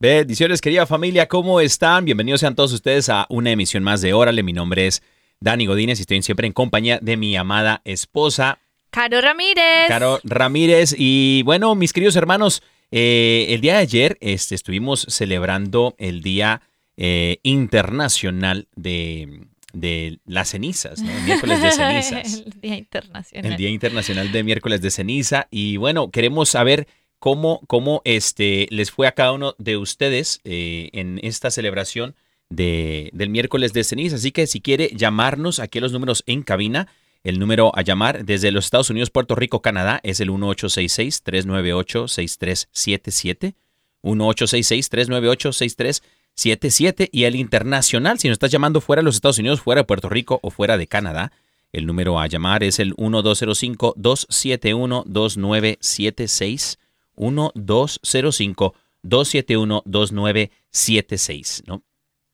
Bendiciones, querida familia, ¿cómo están? Bienvenidos sean todos ustedes a una emisión más de Órale. Mi nombre es Dani Godínez y estoy siempre en compañía de mi amada esposa, Caro Ramírez. Caro Ramírez. Y bueno, mis queridos hermanos, eh, el día de ayer este, estuvimos celebrando el Día eh, Internacional de, de las cenizas, ¿no? El miércoles de cenizas. El Día Internacional. El Día Internacional de Miércoles de Ceniza. Y bueno, queremos saber cómo, cómo este, les fue a cada uno de ustedes eh, en esta celebración de, del miércoles de ceniza. Así que si quiere llamarnos, aquí los números en cabina. El número a llamar desde los Estados Unidos, Puerto Rico, Canadá es el 1866-398-6377. 1866-398-6377. Y el internacional, si nos estás llamando fuera de los Estados Unidos, fuera de Puerto Rico o fuera de Canadá, el número a llamar es el 1205-271-2976. 1205-271-2976, ¿no?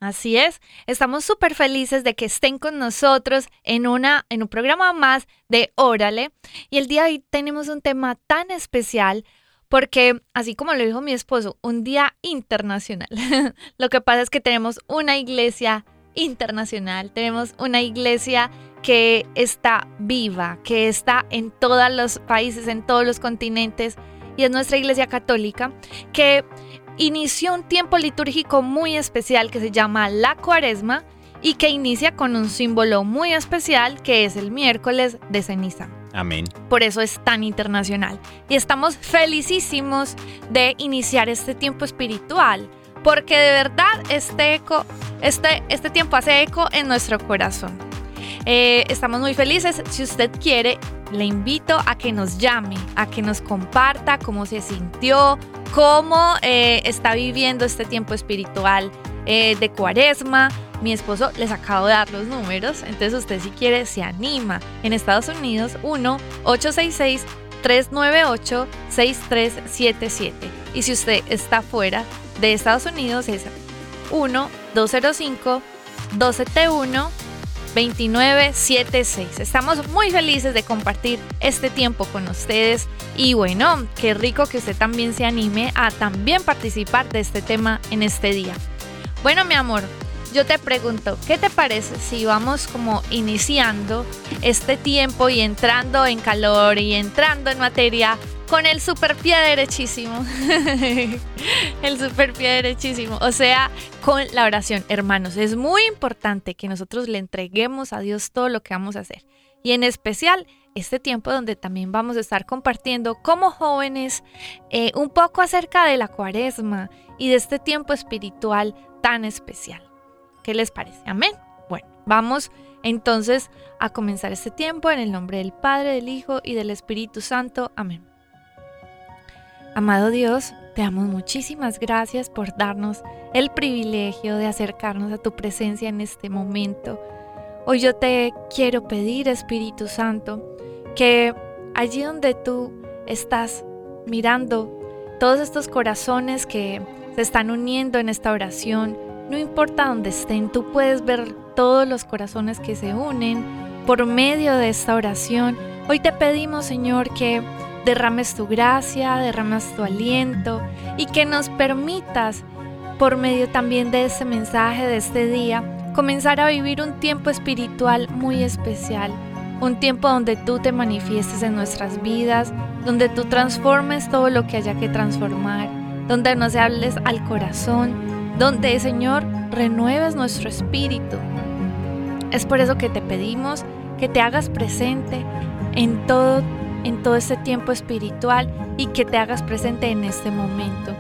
Así es, estamos súper felices de que estén con nosotros en, una, en un programa más de Órale. Y el día de hoy tenemos un tema tan especial porque, así como lo dijo mi esposo, un día internacional. lo que pasa es que tenemos una iglesia internacional, tenemos una iglesia que está viva, que está en todos los países, en todos los continentes, y es nuestra iglesia católica, que inició un tiempo litúrgico muy especial que se llama la cuaresma y que inicia con un símbolo muy especial que es el miércoles de ceniza. Amén. Por eso es tan internacional. Y estamos felicísimos de iniciar este tiempo espiritual, porque de verdad este, eco, este, este tiempo hace eco en nuestro corazón. Eh, estamos muy felices. Si usted quiere, le invito a que nos llame, a que nos comparta cómo se sintió, cómo eh, está viviendo este tiempo espiritual eh, de cuaresma. Mi esposo les acabo de dar los números, entonces usted si quiere se anima. En Estados Unidos 1-866-398-6377. Y si usted está fuera de Estados Unidos es 1-205-271. 2976. Estamos muy felices de compartir este tiempo con ustedes y bueno, qué rico que usted también se anime a también participar de este tema en este día. Bueno, mi amor, yo te pregunto, ¿qué te parece si vamos como iniciando este tiempo y entrando en calor y entrando en materia con el super pie derechísimo? el super pie derechísimo. O sea, con la oración, hermanos. Es muy importante que nosotros le entreguemos a Dios todo lo que vamos a hacer. Y en especial este tiempo donde también vamos a estar compartiendo como jóvenes eh, un poco acerca de la cuaresma y de este tiempo espiritual tan especial. ¿Qué les parece? Amén. Bueno, vamos entonces a comenzar este tiempo en el nombre del Padre, del Hijo y del Espíritu Santo. Amén. Amado Dios, te damos muchísimas gracias por darnos el privilegio de acercarnos a tu presencia en este momento. Hoy yo te quiero pedir, Espíritu Santo, que allí donde tú estás mirando todos estos corazones que se están uniendo en esta oración, no importa dónde estén, tú puedes ver todos los corazones que se unen por medio de esta oración. Hoy te pedimos, Señor, que derrames tu gracia, derrames tu aliento y que nos permitas, por medio también de este mensaje de este día, comenzar a vivir un tiempo espiritual muy especial, un tiempo donde tú te manifiestes en nuestras vidas, donde tú transformes todo lo que haya que transformar, donde nos hables al corazón, donde, Señor, renueves nuestro espíritu. Es por eso que te pedimos que te hagas presente en todo, en todo este tiempo espiritual y que te hagas presente en este momento.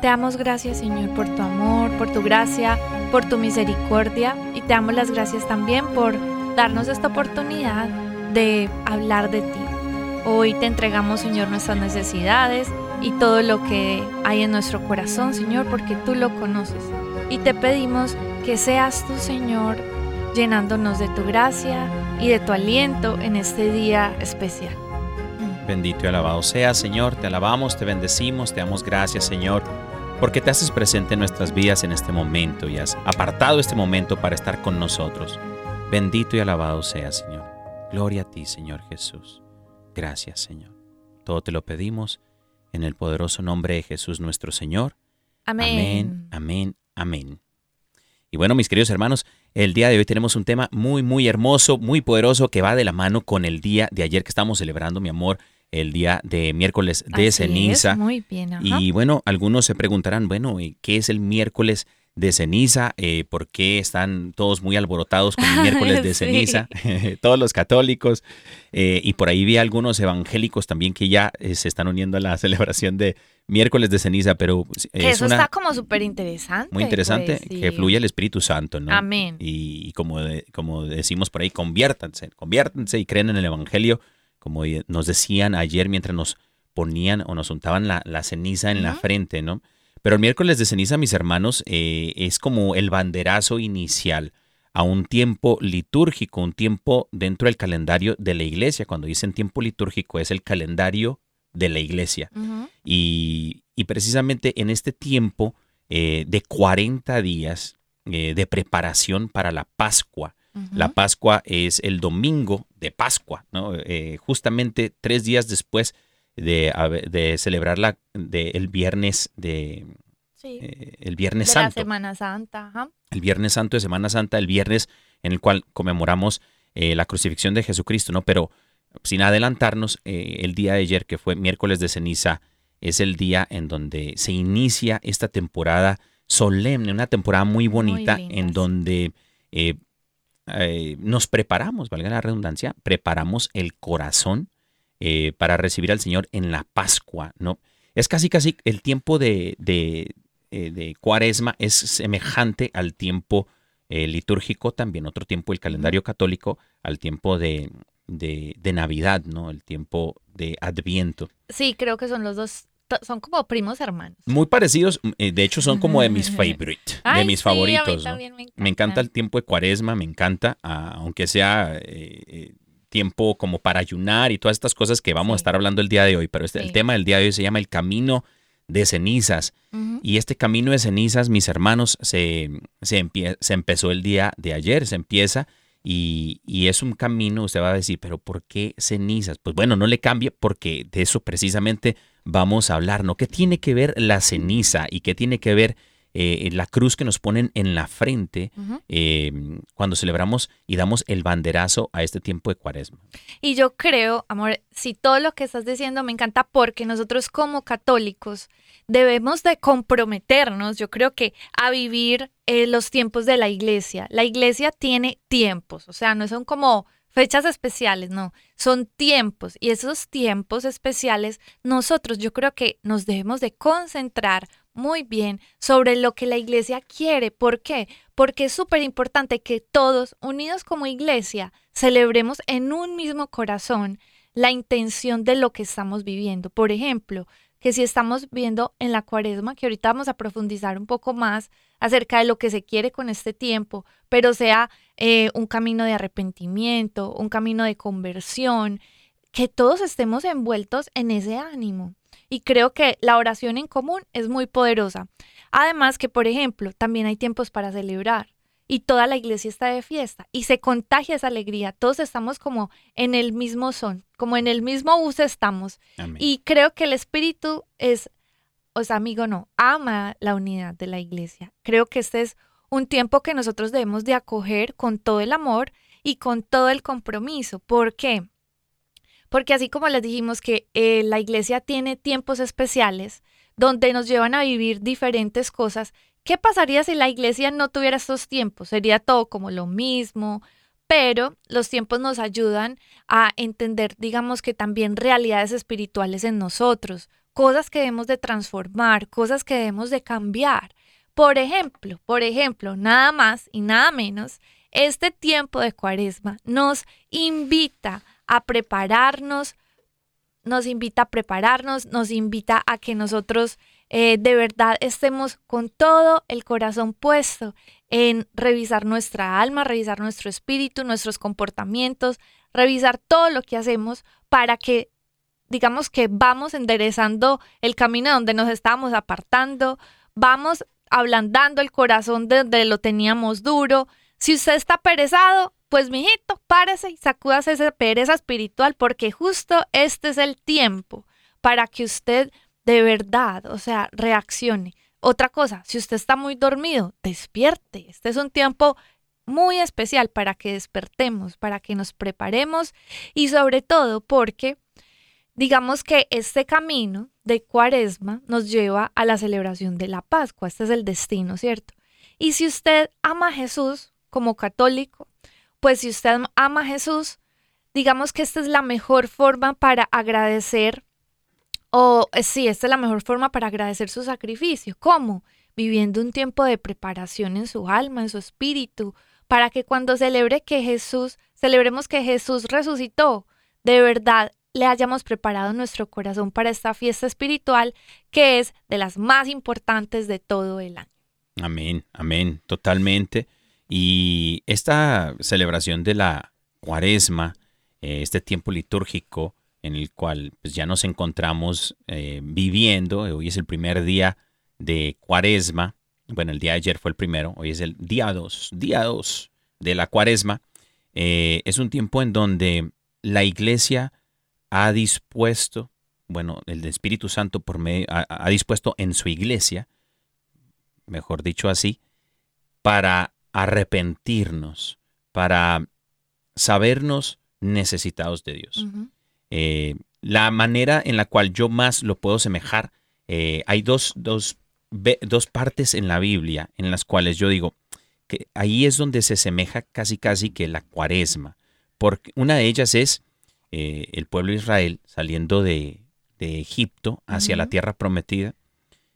Te damos gracias, Señor, por tu amor, por tu gracia, por tu misericordia y te damos las gracias también por darnos esta oportunidad de hablar de ti. Hoy te entregamos, Señor, nuestras necesidades y todo lo que hay en nuestro corazón, Señor, porque tú lo conoces. Y te pedimos que seas tú, Señor, llenándonos de tu gracia y de tu aliento en este día especial. Bendito y alabado sea, Señor. Te alabamos, te bendecimos, te damos gracias, Señor, porque te haces presente en nuestras vidas en este momento y has apartado este momento para estar con nosotros. Bendito y alabado sea, Señor. Gloria a ti, Señor Jesús. Gracias, Señor. Todo te lo pedimos en el poderoso nombre de Jesús nuestro Señor. Amén. Amén, amén, amén. Y bueno, mis queridos hermanos, el día de hoy tenemos un tema muy, muy hermoso, muy poderoso, que va de la mano con el día de ayer que estamos celebrando, mi amor, el día de miércoles de Así es, ceniza. muy bien, ajá. Y bueno, algunos se preguntarán, bueno, ¿y ¿qué es el miércoles de ceniza? Eh, ¿Por qué están todos muy alborotados con el miércoles de Sí. ceniza? todos los católicos. eh, y por ahí vi algunos evangélicos también que ya eh, se están uniendo a la celebración de miércoles de ceniza, pero eh, que es eso una está como súper interesante. muy interesante pues, que fluya el Espíritu Santo, ¿no? Amén. Y, y como, de- como decimos por ahí, conviértanse, conviértanse y creen en el Evangelio, como nos decían ayer mientras nos ponían o nos untaban la, la ceniza en la frente, ¿no? Pero el miércoles de ceniza, mis hermanos, eh, es como el banderazo inicial a un tiempo litúrgico, un tiempo dentro del calendario de la iglesia. Cuando dicen tiempo litúrgico es el calendario de la iglesia. Y precisamente en este tiempo eh, de 40 días eh, de preparación para la Pascua, La Pascua es el domingo de Pascua, ¿no? Eh, justamente tres días después de, celebrar la, de el viernes de Sí. eh, el viernes de la santo Semana Santa, ajá. el Viernes Santo de Semana Santa, el viernes en el cual conmemoramos eh, la crucifixión de Jesucristo, ¿no? Pero sin adelantarnos, eh, el día de ayer, que fue miércoles de ceniza, es el día en donde se inicia esta temporada solemne, una temporada muy bonita, en donde eh, eh, nos preparamos, valga la redundancia, preparamos el corazón eh, para recibir al Señor en la Pascua, ¿no? Es casi, casi el tiempo de, de, eh, de cuaresma es semejante al tiempo eh, litúrgico, también otro tiempo del calendario católico, al tiempo de, de, de Navidad, ¿no? El tiempo de Adviento. Sí, creo que son los dos, son como primos hermanos. Muy parecidos, eh, de hecho son como de mis favorite, de mis sí, a mí favoritos, me encanta. Me encanta el tiempo de cuaresma, me encanta, ah, aunque sea eh, eh, tiempo como para ayunar y todas estas cosas que vamos a estar hablando el día de hoy, pero este, el tema del día de hoy se llama el camino de cenizas. Y este camino de cenizas, mis hermanos, se, se, empie- se empezó el día de ayer, se empieza y, y es un camino, usted va a decir, pero ¿por qué cenizas? Pues bueno, no le cambie porque de eso precisamente vamos a hablar, ¿no? ¿Qué tiene que ver la ceniza y qué tiene que ver eh, la cruz que nos ponen en la frente eh, cuando celebramos y damos el banderazo a este tiempo de cuaresma? Y yo creo, amor, si todo lo que estás diciendo me encanta porque nosotros como católicos debemos de comprometernos, yo creo que a vivir eh, los tiempos de la iglesia. La iglesia tiene tiempos, o sea, no son como fechas especiales, no, son tiempos y esos tiempos especiales nosotros yo creo que nos debemos de concentrar muy bien sobre lo que la iglesia quiere. ¿Por qué? Porque es súper importante que todos, unidos como iglesia, celebremos en un mismo corazón la intención de lo que estamos viviendo. Por ejemplo, que si estamos viendo en la cuaresma, que ahorita vamos a profundizar un poco más acerca de lo que se quiere con este tiempo, pero sea eh, un camino de arrepentimiento, un camino de conversión, que todos estemos envueltos en ese ánimo. Y creo que la oración en común es muy poderosa. Además que, por ejemplo, también hay tiempos para celebrar y toda la iglesia está de fiesta y se contagia esa alegría. Todos estamos como en el mismo son, como en el mismo bus estamos. Amén. Y creo que el espíritu es, o sea, amigo, no, ama la unidad de la iglesia. Creo que este es un tiempo que nosotros debemos de acoger con todo el amor y con todo el compromiso. ¿Por qué? Porque así como les dijimos que eh, la iglesia tiene tiempos especiales donde nos llevan a vivir diferentes cosas, ¿qué pasaría si la iglesia no tuviera estos tiempos? Sería todo como lo mismo, pero los tiempos nos ayudan a entender, digamos que también realidades espirituales en nosotros, cosas que debemos de transformar, cosas que debemos de cambiar. Por ejemplo, por ejemplo, nada más y nada menos, este tiempo de cuaresma nos invita a prepararnos, nos invita a prepararnos, nos invita a que nosotros eh, de verdad estemos con todo el corazón puesto en revisar nuestra alma, revisar nuestro espíritu, nuestros comportamientos, revisar todo lo que hacemos para que digamos que vamos enderezando el camino donde nos estábamos apartando, vamos ablandando el corazón de donde lo teníamos duro. Si usted está perezado, pues mijito, párese y sacúdase esa pereza espiritual porque justo este es el tiempo para que usted de verdad, o sea, reaccione. Otra cosa, si usted está muy dormido, despierte. Este es un tiempo muy especial para que despertemos, para que nos preparemos y sobre todo porque digamos que este camino de cuaresma nos lleva a la celebración de la Pascua. Este es el destino, ¿cierto? Y si usted ama a Jesús como católico, pues si usted ama a Jesús, digamos que esta es la mejor forma para agradecer, o eh, sí, esta es la mejor forma para agradecer su sacrificio. ¿Cómo? Viviendo un tiempo de preparación en su alma, en su espíritu, para que cuando celebre que Jesús, celebremos que Jesús resucitó, de verdad le hayamos preparado nuestro corazón para esta fiesta espiritual que es de las más importantes de todo el año. Amén, amén, totalmente. Y esta celebración de la cuaresma, eh, este tiempo litúrgico en el cual pues, ya nos encontramos eh, viviendo, hoy es el primer día de cuaresma, bueno, el día de ayer fue el primero, hoy es el día 2, día 2 de la cuaresma, eh, es un tiempo en donde la iglesia ha dispuesto, bueno, el Espíritu Santo por medio, ha dispuesto en su iglesia, mejor dicho así, para arrepentirnos, para sabernos necesitados de Dios. Eh, la manera en la cual yo más lo puedo semejar, eh, hay dos, dos, dos, partes en la Biblia en las cuales yo digo que ahí es donde se semeja casi casi que la cuaresma. Porque una de ellas es eh, el pueblo de Israel saliendo de, Egipto hacia la tierra prometida,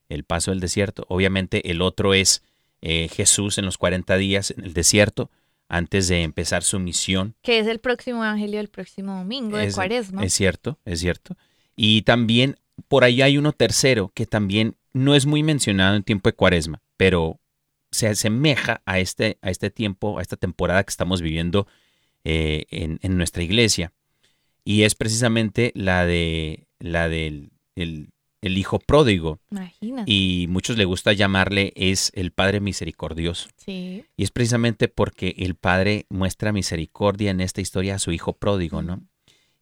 el paso del desierto. Obviamente el otro es eh, Jesús en los 40 días en el desierto antes de empezar su misión. Que es el próximo evangelio del próximo domingo de Cuaresma. Es cierto, es cierto. Y también por ahí hay uno tercero que también no es muy mencionado en tiempo de Cuaresma, pero se asemeja a este, a este tiempo, a esta temporada que estamos viviendo eh, en, nuestra iglesia. Y es precisamente la de la del el hijo pródigo. Y muchos le gusta llamarle es el Padre misericordioso. Sí. Y es precisamente porque el Padre muestra misericordia en esta historia a su hijo pródigo, ¿no?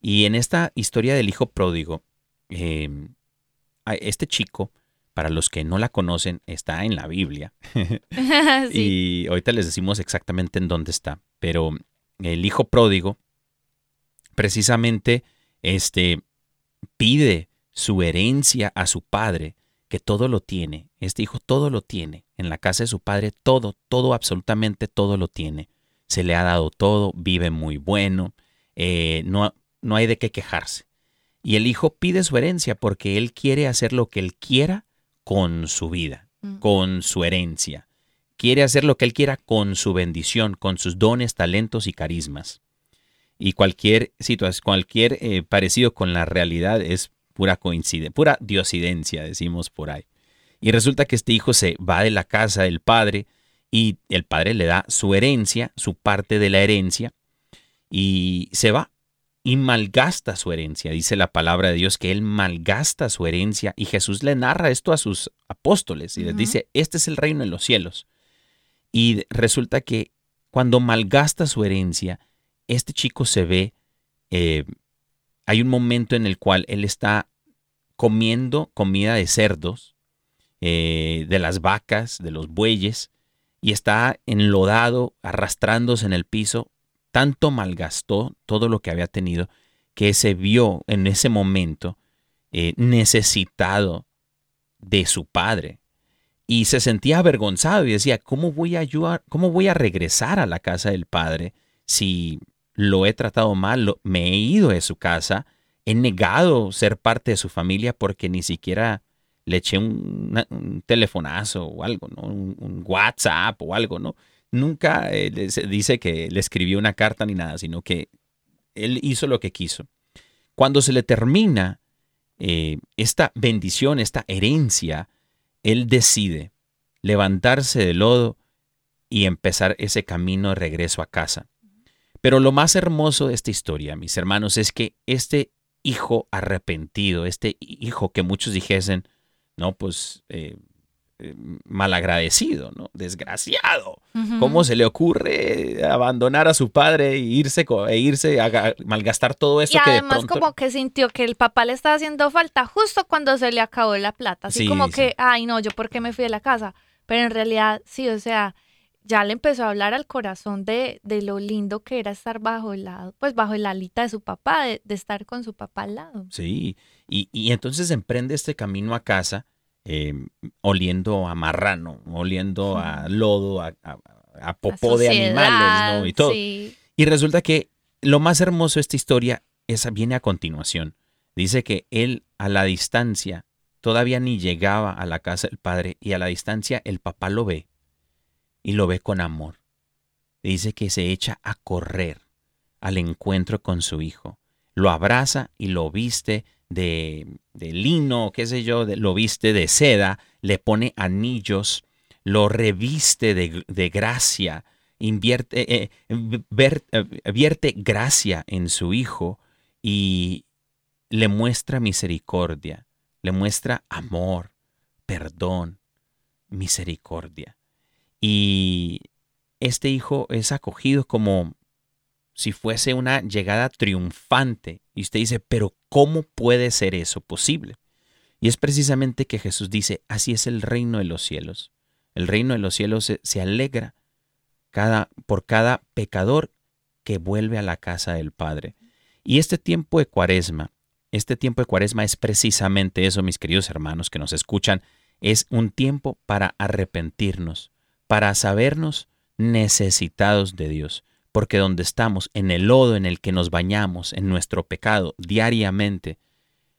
Y en esta historia del hijo pródigo, em, este chico, para los que no la conocen, está en la Biblia. Y ahorita les decimos exactamente en dónde está. Pero el hijo pródigo, precisamente, este, pide su herencia a su padre, que todo lo tiene. Este hijo todo lo tiene. En la casa de su padre todo, todo, absolutamente todo lo tiene. Se le ha dado todo, vive muy bueno, eh, no, no hay de qué quejarse. Y el hijo pide su herencia porque él quiere hacer lo que él quiera con su vida, mm. con su herencia. Quiere hacer lo que él quiera con su bendición, con sus dones, talentos y carismas. Y cualquier situación, cualquier eh, parecido con la realidad es pura coincidencia, pura diosidencia, decimos por ahí. Y resulta que este hijo se va de la casa del padre y el padre le da su herencia, su parte de la herencia, y se va y malgasta su herencia. Dice la palabra de Dios que él malgasta su herencia y Jesús le narra esto a sus apóstoles y les dice, este es el reino de los cielos. Y resulta que cuando malgasta su herencia, este chico se ve, eh, hay un momento en el cual él está comiendo comida de cerdos, eh, de las vacas, de los bueyes, y está enlodado, arrastrándose en el piso, tanto malgastó todo lo que había tenido que se vio en ese momento eh, necesitado de su padre. Y se sentía avergonzado y decía, ¿cómo voy a ayudar, cómo voy a regresar a la casa del padre si lo he tratado mal, me he ido de su casa, he negado ser parte de su familia porque ni siquiera le eché un, telefonazo o algo, ¿no? Un, WhatsApp o algo, ¿no? Nunca eh, dice que le escribió una carta ni nada, sino que él hizo lo que quiso. Cuando se le termina eh, esta bendición, esta herencia, él decide levantarse del lodo y empezar ese camino de regreso a casa. Pero lo más hermoso de esta historia, mis hermanos, es que este hijo arrepentido, este hijo que muchos dijesen, no, pues eh, eh, malagradecido, ¿no? Desgraciado. ¿Cómo se le ocurre abandonar a su padre e irse, e irse a malgastar todo eso y que además de pronto... como que sintió que el papá le estaba haciendo falta justo cuando se le acabó la plata. Así como que, ay no, yo por qué me fui de la casa. Pero en realidad, sí, o sea, ya le empezó a hablar al corazón de, de lo lindo que era estar bajo el lado, pues bajo el alita de su papá, de, estar con su papá al lado. Sí, y, y entonces emprende este camino a casa Em, oliendo a marrano, oliendo a lodo, a, popó de animales, ¿no? Y todo. Y resulta que lo más hermoso de esta historia esa viene a continuación. Dice que él a la distancia todavía ni llegaba a la casa del padre y a la distancia el papá lo ve y lo ve con amor. Dice que se echa a correr al encuentro con su hijo. Lo abraza y lo viste de, lino, qué sé yo, lo viste de seda, le pone anillos, lo reviste de, gracia, invierte, eh, eh, eh, vierte gracia en su hijo y le muestra misericordia, le muestra amor, perdón, misericordia. Y este hijo es acogido como si fuese una llegada triunfante. Y usted dice, pero ¿cómo puede ser eso posible? Y es precisamente que Jesús dice, así es el reino de los cielos. El reino de los cielos se, alegra cada, por cada pecador que vuelve a la casa del Padre. Y este tiempo de cuaresma, este tiempo de cuaresma es precisamente eso, mis queridos hermanos que nos escuchan, es un tiempo para arrepentirnos, para sabernos necesitados de Dios porque donde estamos, en el lodo en el que nos bañamos, en nuestro pecado diariamente,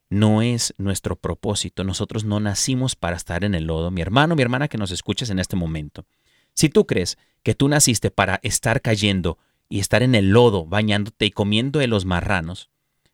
no es nuestro propósito. Nosotros no nacimos para estar en el lodo. Mi hermano, mi hermana que nos escuches en este momento, si tú crees que tú naciste para estar cayendo y estar en el lodo, bañándote y comiendo de los marranos,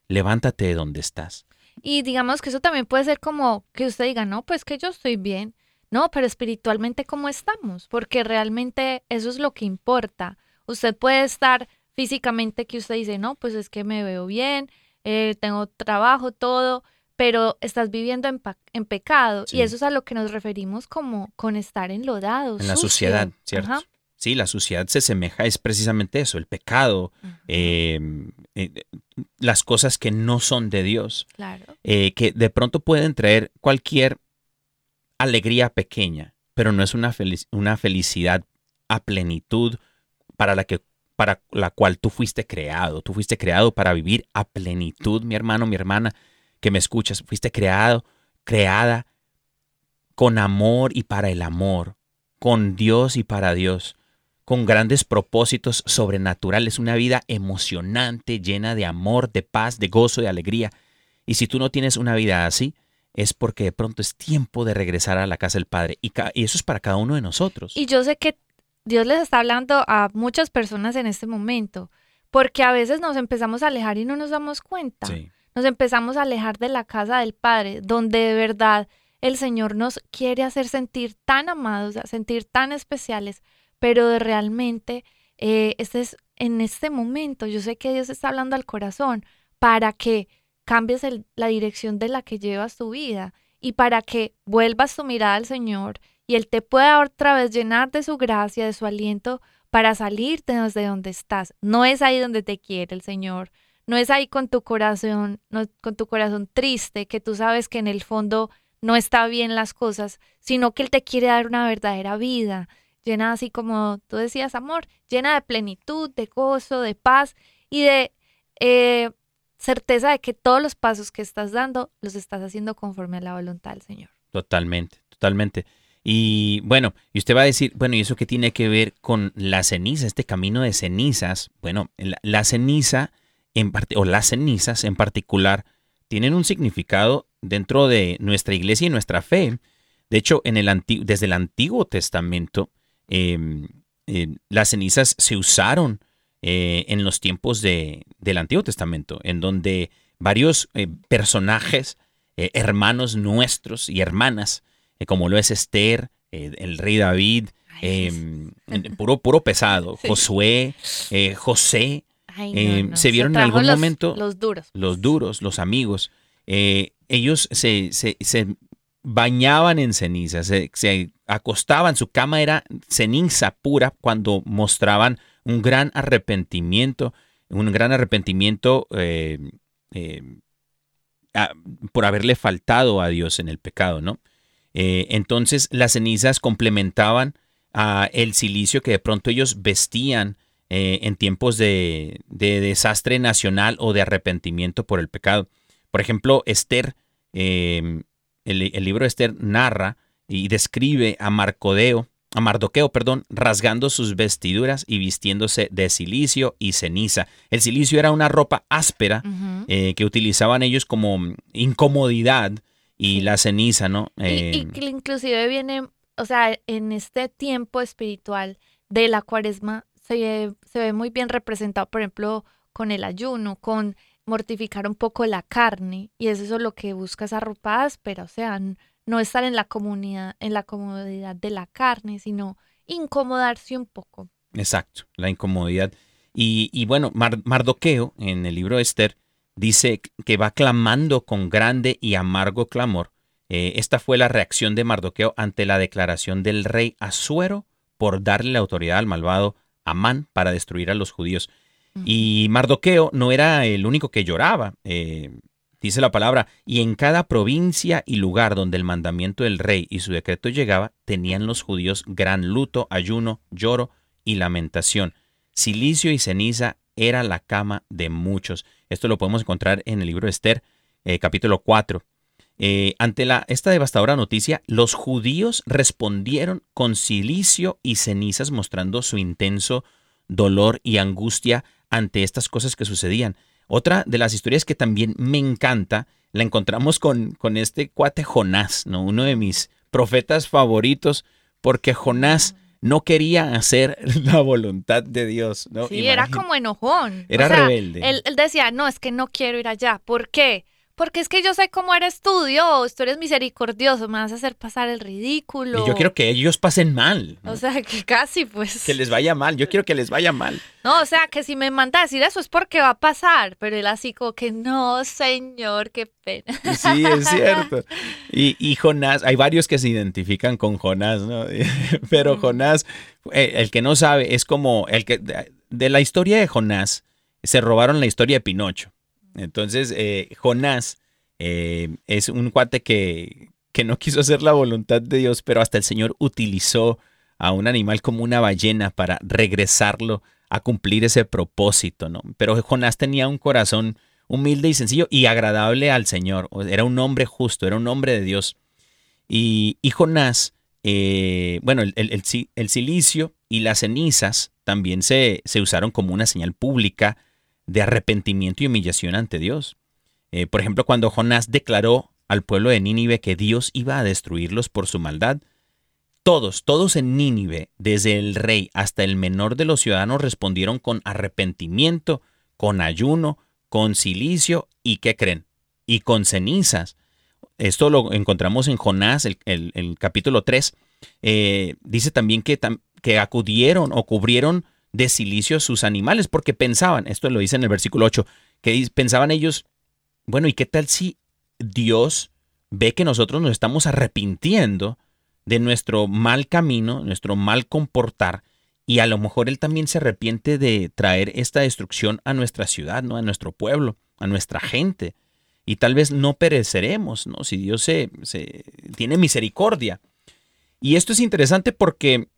levántate de donde estás. Y digamos que eso también puede ser como que usted diga, no, pues que yo estoy bien. No, pero espiritualmente, ¿cómo estamos? Porque realmente eso es lo que importa. Usted puede estar físicamente que usted dice, no, pues es que me veo bien, eh, tengo trabajo, todo, pero estás viviendo en, pecado. Y eso es a lo que nos referimos como con estar enlodados. En la suciedad, ¿cierto? Sí, la suciedad se semeja, es precisamente eso, el pecado, em, eh, las cosas que no son de Dios, claro. Eh, que de pronto pueden traer cualquier alegría pequeña, pero no es una, una felicidad a plenitud para la que para la cual tú fuiste creado. Tú fuiste creado para vivir a plenitud, mi hermano, mi hermana, que me escuchas. Fuiste creado, creada con amor y para el amor, con Dios y para Dios, con grandes propósitos sobrenaturales, una vida emocionante, llena de amor, de paz, de gozo, de alegría. Y si tú no tienes una vida así, es porque de pronto es tiempo de regresar a la casa del Padre. Y, y eso es para cada uno de nosotros. Y yo sé que Dios les está hablando a muchas personas en este momento, porque a veces nos empezamos a alejar y no nos damos cuenta. Nos empezamos a alejar de la casa del Padre, donde de verdad el Señor nos quiere hacer sentir tan amados, sentir tan especiales, pero de realmente eh, este es, en este momento yo sé que Dios está hablando al corazón para que cambies la dirección de la que llevas tu vida y para que vuelvas tu mirada al Señor y Él te pueda otra vez llenar de su gracia, de su aliento para salirte desde donde estás. No es ahí donde te quiere el Señor. No es ahí con tu corazón, con tu corazón triste, que tú sabes que en el fondo no está bien las cosas, sino que Él te quiere dar una verdadera vida llena así como tú decías, amor, llena de plenitud, de gozo, de paz y de eh, certeza de que todos los pasos que estás dando los estás haciendo conforme a la voluntad del Señor. Totalmente, totalmente. Y bueno, y usted va a decir, bueno, ¿y eso qué tiene que ver con la ceniza, este camino de cenizas? Bueno, la, ceniza en parte, o las cenizas en particular tienen un significado dentro de nuestra iglesia y nuestra fe. De hecho, en el desde el Antiguo Testamento, em, las cenizas se usaron eh, en los tiempos de, del Antiguo Testamento, en donde varios eh, personajes, hermanos nuestros y hermanas, como lo es Esther, el rey David, em, puro, puro pesado, Josué, José, em, se vieron en algún momento los duros. Los duros, los amigos. ellos se, se, se, bañaban en ceniza, se, se, acostaban, su cama era ceniza pura cuando mostraban un gran arrepentimiento, un gran arrepentimiento eh, eh, por haberle faltado a Dios en el pecado, ¿no? Eh, entonces las cenizas complementaban a el silicio que de pronto ellos vestían en tiempos de, desastre nacional o de arrepentimiento por el pecado. Por ejemplo, Esther, el, el, libro de Esther narra y describe a Marcodeo, a Mardoqueo, perdón, rasgando sus vestiduras y vistiéndose de silicio y ceniza. El silicio era una ropa áspera eh, que utilizaban ellos como incomodidad y la ceniza, ¿no? y, eh, que inclusive viene, o sea, en este tiempo espiritual de la cuaresma se, se ve muy bien representado, por ejemplo, con el ayuno, con mortificar un poco la carne, y eso es lo que busca esa ropa áspera, o sea, no estar en la comunidad, en la comodidad de la carne, sino incomodarse un poco. Exacto, la incomodidad. Y, bueno, Mardoqueo, en el libro de Esther, dice que va clamando con grande y amargo clamor. Eh, esta fue la reacción de Mardoqueo ante la declaración del rey Asuero por darle la autoridad al malvado Amán para destruir a los judíos. Y Mardoqueo no era el único que lloraba. Eh, Dice la palabra, y en cada provincia y lugar donde el mandamiento del rey y su decreto llegaba, tenían los judíos gran luto, ayuno, lloro y lamentación. Silicio y ceniza era la cama de muchos. Esto lo podemos encontrar en el libro de Esther, eh, capítulo 4. Eh, ante la, esta devastadora noticia, los judíos respondieron con silicio y cenizas mostrando su intenso dolor y angustia ante estas cosas que sucedían. Otra de las historias que también me encanta, la encontramos con, con este cuate Jonás, ¿no? uno de mis profetas favoritos, porque Jonás no quería hacer la voluntad de Dios. ¿no? Sí, era como enojón. Era rebelde. Él, él decía, no, es que no quiero ir allá. ¿Por qué? Porque es que yo sé cómo eres tú, Dios. Tú eres misericordioso. Me vas a hacer pasar el ridículo. Y yo quiero que ellos pasen mal. O sea, que casi, pues. Que les vaya mal. Yo quiero que les vaya mal. No, o sea, que si me manda a decir eso es porque va a pasar. Pero él así como que no, señor, qué pena. Sí, es cierto. Y, Jonás, hay varios que se identifican con Jonás, ¿no? Pero Jonás, eh, el que no sabe, es como el que. De la historia de Jonás, se robaron la historia de Pinocho. Entonces, eh, Jonás eh, es un cuate que, que no quiso hacer la voluntad de Dios, pero hasta el Señor utilizó a un animal como una ballena para regresarlo a cumplir ese propósito, ¿no? Pero Jonás tenía un corazón humilde y sencillo y agradable al Señor. Era un hombre justo, era un hombre de Dios. Y, Jonás, eh, bueno, el, el, silicio y las cenizas también se, se, usaron como una señal pública de arrepentimiento y humillación ante Dios. Eh, por ejemplo, cuando Jonás declaró al pueblo de Nínive que Dios iba a destruirlos por su maldad, todos, todos en Nínive, desde el rey hasta el menor de los ciudadanos, respondieron con arrepentimiento, con ayuno, con silicio y, ¿qué creen? Y con cenizas. Esto lo encontramos en Jonás, el, capítulo 3. Eh, dice también que, que acudieron o cubrieron de silicio sus animales, porque pensaban, esto lo dice en el versículo 8, que pensaban ellos, bueno, ¿y qué tal si Dios ve que nosotros nos estamos arrepintiendo de nuestro mal camino, nuestro mal comportar, y a lo mejor Él también se arrepiente de traer esta destrucción a nuestra ciudad, ¿no? a nuestro pueblo, a nuestra gente? Y tal vez no pereceremos, ¿no? Si Dios se, se tiene misericordia. Y esto es interesante porque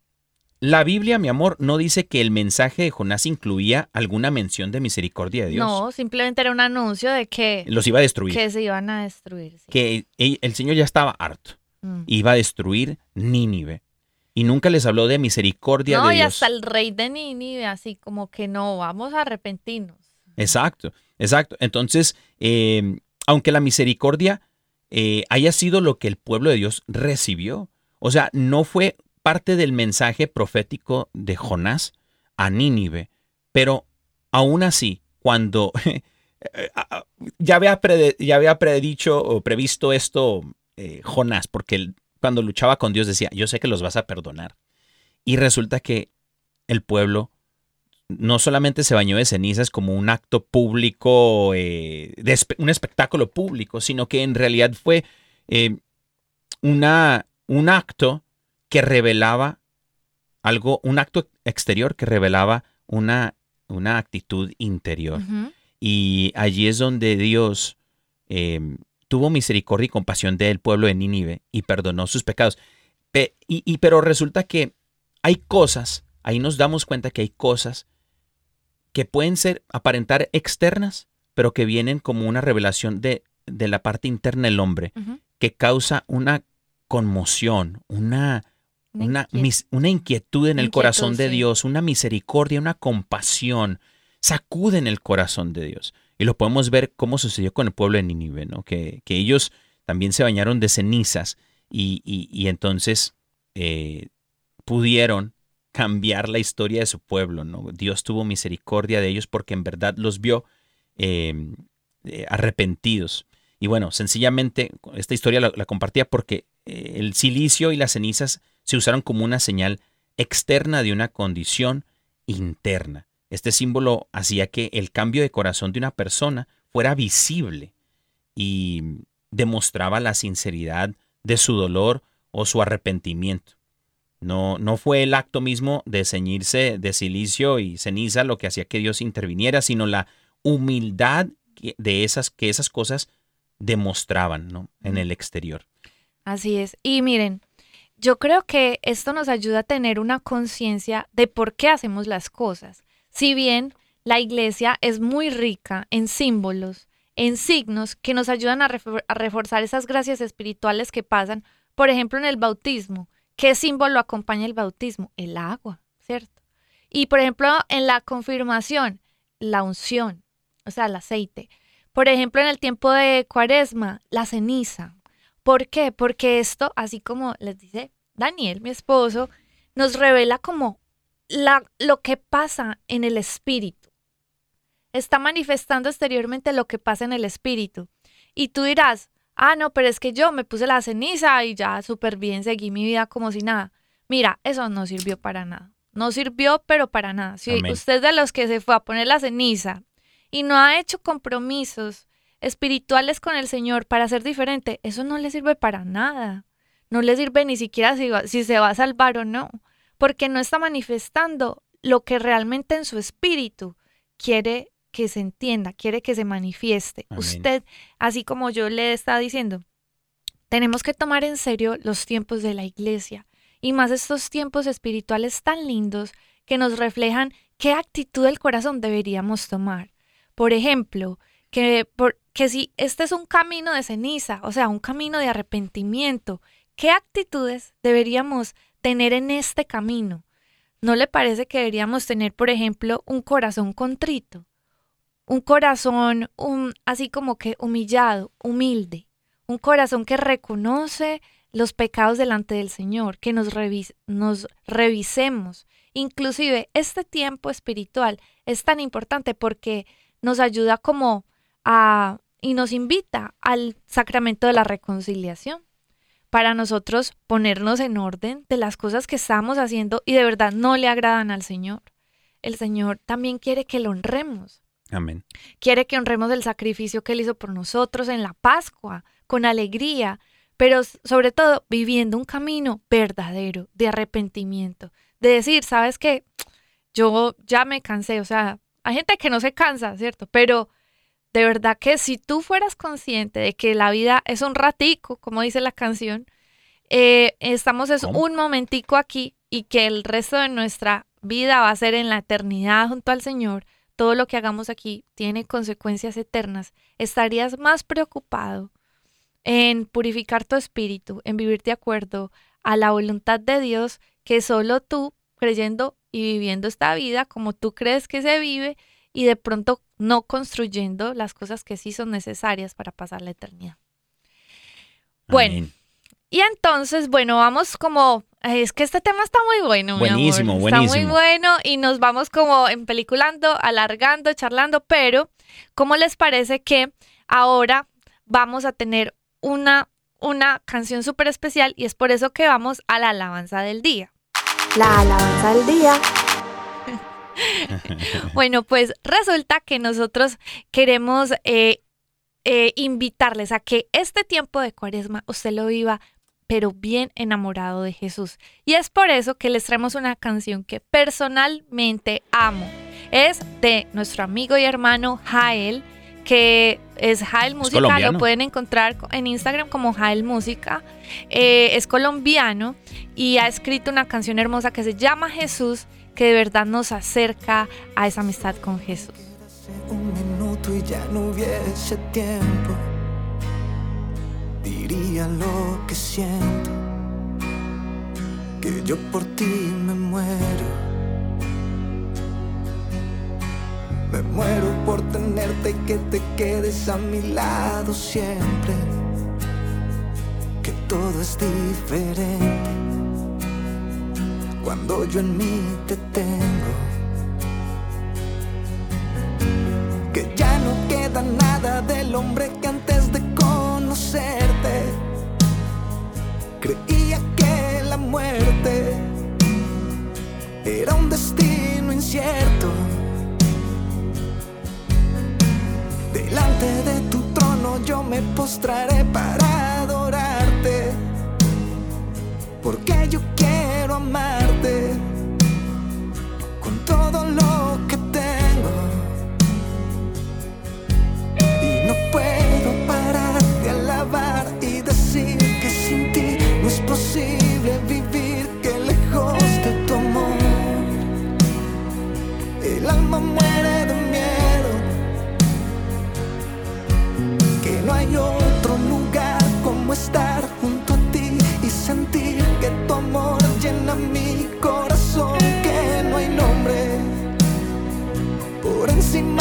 la Biblia, mi amor, no dice que el mensaje de Jonás incluía alguna mención de misericordia de Dios. No, simplemente era un anuncio de que, Los iba a destruir. que se iban a destruir. sí. Que el, el Señor ya estaba harto. Mm. Iba a destruir Nínive. Y nunca les habló de misericordia No, de y Dios. hasta el rey de Nínive, así como que no, vamos a arrepentirnos. Exacto, exacto. Entonces, eh, aunque la misericordia eh, haya sido lo que el pueblo de Dios recibió, o sea, no fue parte del mensaje profético de Jonás a Nínive, pero aún así, cuando eh, ah, ya había, ya había predicho o previsto esto eh, Jonás, porque él, cuando luchaba con Dios decía, yo sé que los vas a perdonar. Y resulta que el pueblo no solamente se bañó de cenizas como un acto público, eh, de un espectáculo público, sino que en realidad fue eh, una, un acto que revelaba algo, un acto exterior que revelaba una, una actitud interior. Y allí es donde Dios eh, tuvo misericordia y compasión del pueblo de Nínive y perdonó sus pecados. Pe- y, y- pero resulta que hay cosas, ahí nos damos cuenta que hay cosas que pueden ser, aparentar externas, pero que vienen como una revelación de, de la parte interna del hombre, que causa una conmoción, una, una, inquiet- mis- una inquietud en el Inquietud, corazón de sí. Dios, una misericordia, una compasión, sacuden el corazón de Dios. Y lo podemos ver cómo sucedió con el pueblo de Nínive, ¿no? que, que ellos también se bañaron de cenizas y, y- y entonces eh, pudieron cambiar la historia de su pueblo. ¿no? Dios tuvo misericordia de ellos porque en verdad los vio eh, eh, arrepentidos. Y bueno, sencillamente esta historia la, la compartía porque eh, el silicio y las cenizas se usaron como una señal externa de una condición interna. Este símbolo hacía que el cambio de corazón de una persona fuera visible y demostraba la sinceridad de su dolor o su arrepentimiento. No, no fue el acto mismo de ceñirse de silicio y ceniza lo que hacía que Dios interviniera, sino la humildad de esas, que esas cosas demostraban ¿no? en el exterior. Así es. Y miren, yo creo que esto nos ayuda a tener una conciencia de por qué hacemos las cosas. Si bien la iglesia es muy rica en símbolos, en signos que nos ayudan a, a reforzar esas gracias espirituales que pasan, por ejemplo, en el bautismo. ¿Qué símbolo acompaña el bautismo? El agua, ¿cierto? Y por ejemplo, en la confirmación, la unción, o sea, el aceite. Por ejemplo, en el tiempo de cuaresma, la ceniza. ¿Por qué? Porque esto, así como les dice Daniel, mi esposo, nos revela como la, lo que pasa en el espíritu. Está manifestando exteriormente lo que pasa en el espíritu. Y tú dirás, ah, no, pero es que yo me puse la ceniza y ya súper bien seguí mi vida como si nada. Mira, eso no sirvió para nada. No sirvió, pero para nada. Si Amén. usted es de los que se fue a poner la ceniza y no ha hecho compromisos espirituales con el Señor para ser diferente, eso no le sirve para nada. No le sirve ni siquiera si, va- si se va a salvar o no, porque no está manifestando lo que realmente en su espíritu quiere que se entienda, quiere que se manifieste. Amén. Usted, así como yo le estaba diciendo, tenemos que tomar en serio los tiempos de la iglesia y más estos tiempos espirituales tan lindos que nos reflejan qué actitud del corazón deberíamos tomar. Por ejemplo, que, por- que si este es un camino de ceniza, o sea, un camino de arrepentimiento, ¿qué actitudes deberíamos tener en este camino? ¿No le parece que deberíamos tener, por ejemplo, un corazón contrito? Un corazón un, así como que humillado, humilde. Un corazón que reconoce los pecados delante del Señor, que nos, revis- nos revisemos. Inclusive este tiempo espiritual es tan importante porque nos ayuda como a y nos invita al sacramento de la reconciliación para nosotros ponernos en orden de las cosas que estamos haciendo y de verdad no le agradan al Señor. El Señor también quiere que lo honremos Amén. quiere que honremos el sacrificio que Él hizo por nosotros en la Pascua, con alegría, pero sobre todo viviendo un camino verdadero de arrepentimiento, de decir, ¿sabes qué? Yo ya me cansé, o sea, hay gente que no se cansa, ¿cierto? Pero de verdad que si tú fueras consciente de que la vida es un ratico, como dice la canción, eh, estamos es un momentico aquí, y que el resto de nuestra vida va a ser en la eternidad junto al Señor, todo lo que hagamos aquí tiene consecuencias eternas, estarías más preocupado en purificar tu espíritu, en vivir de acuerdo a la voluntad de Dios, que solo tú creyendo y viviendo esta vida como tú crees que se vive y de pronto no construyendo las cosas que sí son necesarias para pasar la eternidad. Bueno, Amén. y entonces, bueno, vamos como, es que este tema está muy bueno. mi amor. Buenísimo, Está muy buenísimo. bueno y nos vamos como empeliculando, alargando, charlando, pero ¿cómo les parece que ahora vamos a tener una, una canción súper especial y es por eso que vamos a la alabanza del día? La alabanza del día. Bueno, pues resulta que nosotros queremos eh, eh, invitarles a que este tiempo de cuaresma usted lo viva, pero bien enamorado de Jesús. Y es por eso que les traemos una canción que personalmente amo. Es de nuestro amigo y hermano Jael, que es Jael Música, lo pueden encontrar en Instagram como Jael Música. Eh, es colombiano y ha escrito una canción hermosa que se llama Jesús, que de verdad nos acerca a esa amistad con Jesús. un minuto y ya no hubiese tiempo. Diría lo que siento, que yo por ti me muero. Me muero por tenerte y que te quedes a mi lado siempre. Que todo es diferente cuando yo en mí te tengo. que ya no queda nada del hombre que antes de conocerte creía que la muerte era un destino incierto. Delante de tu trono yo me postraré para adorarte, porque yo quiero con todo lo que tengo. Y no puedo parar de alabar y decir que sin ti no es posible vivir, que lejos de tu amor el alma muere de miedo, que no hay otro lugar como estar amor llena mi corazón, que no hay nombre por encima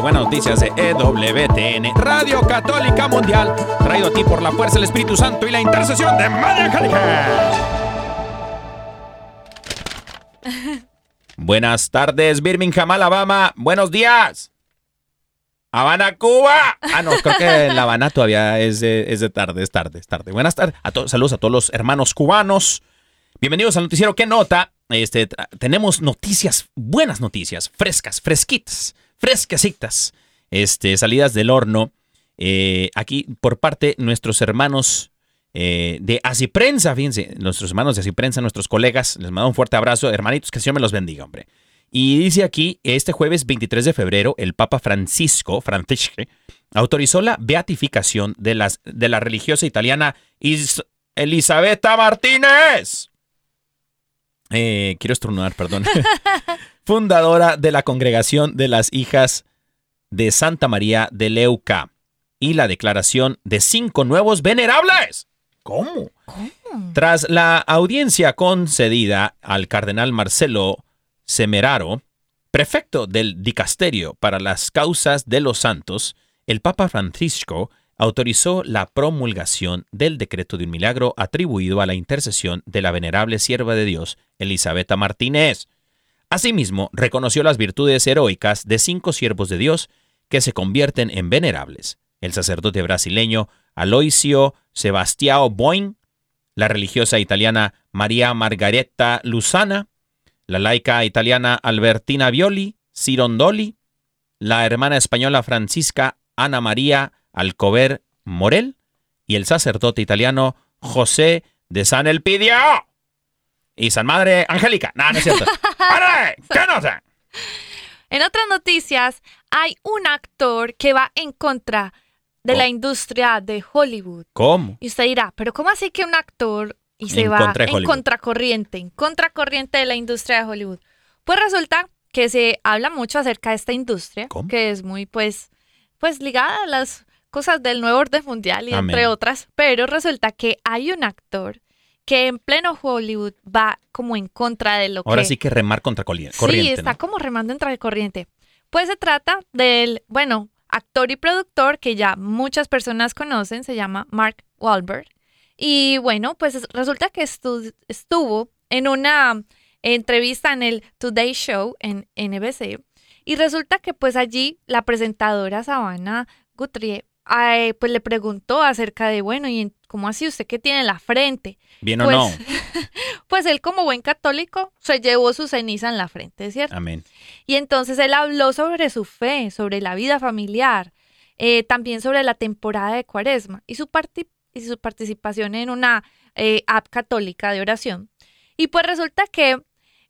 de buenas noticias de EWTN, Radio Católica Mundial, traído a ti por la fuerza del Espíritu Santo y la intercesión de María Angélica. Buenas tardes, Birmingham, Alabama. Buenos días. Habana, Cuba. Ah, no, creo que en La Habana todavía es de, es de tarde, es tarde, es tarde. Buenas tardes. A saludos a todos los hermanos cubanos. Bienvenidos al noticiero ¿Qué nota? Este, tenemos noticias, buenas noticias, frescas, fresquitas, fresquecitas, este, salidas del horno. eh, aquí por parte nuestros hermanos eh, de Asiprensa, fíjense, nuestros hermanos de Asiprensa, nuestros colegas, les mando un fuerte abrazo, hermanitos, que el Señor me los bendiga, hombre. Y dice aquí, este jueves 23 de febrero, el Papa Francisco, Francisque, autorizó la beatificación de, las, de la religiosa italiana Is- Elisabetta Martínez. Eh, quiero estornudar, perdón. Fundadora de la Congregación de las Hijas de Santa María de Leuca. Y la declaración de cinco nuevos venerables. ¿Cómo? Tras la audiencia concedida al cardenal Marcelo Semeraro, prefecto del dicasterio para las causas de los santos, el Papa Francisco autorizó la promulgación del decreto de un milagro atribuido a la intercesión de la venerable sierva de Dios, Elisabetta Martínez. Asimismo, reconoció las virtudes heroicas de cinco siervos de Dios que se convierten en venerables. El sacerdote brasileño Aloisio Sebastiao Boin, la religiosa italiana María Margaretta Luzana, la laica italiana Albertina Violi, Cirondoli, la hermana española Francisca Ana María Alcover Morel y el sacerdote italiano José de San Elpidio. Y San Madre Angélica. No, no es cierto. ¿Qué no sé? En otras noticias, hay un actor que va en contra de la Oh. industria de Hollywood. ¿Cómo? Y usted dirá, ¿pero cómo así que un actor y se En va en contracorriente, en contracorriente de la industria de Hollywood? Pues resulta que se habla mucho acerca de esta industria, ¿Cómo? que es muy, pues, pues ligada a las cosas del nuevo orden mundial y Amén. entre otras, pero resulta que hay un actor que en pleno Hollywood va como en contra de lo Ahora que sí que remar contra coli- Sí, corriente. está ¿no? como remando entre corriente. Pues se trata del, bueno, actor y productor que ya muchas personas conocen, se llama Mark Wahlberg. Y bueno, pues es- resulta que estu- estuvo en una entrevista en el Today Show en NBC y resulta que pues allí la presentadora Savannah Guthrie ay, pues le preguntó acerca de, bueno, ¿y cómo así usted que tiene en la frente? ¿Bien o Pues, no? Pues él como buen católico se llevó su ceniza en la frente, ¿cierto? Amén. Y entonces él habló sobre su fe, sobre la vida familiar, eh, también sobre la temporada de cuaresma y su, y su participación en una eh, app católica de oración. Y pues resulta que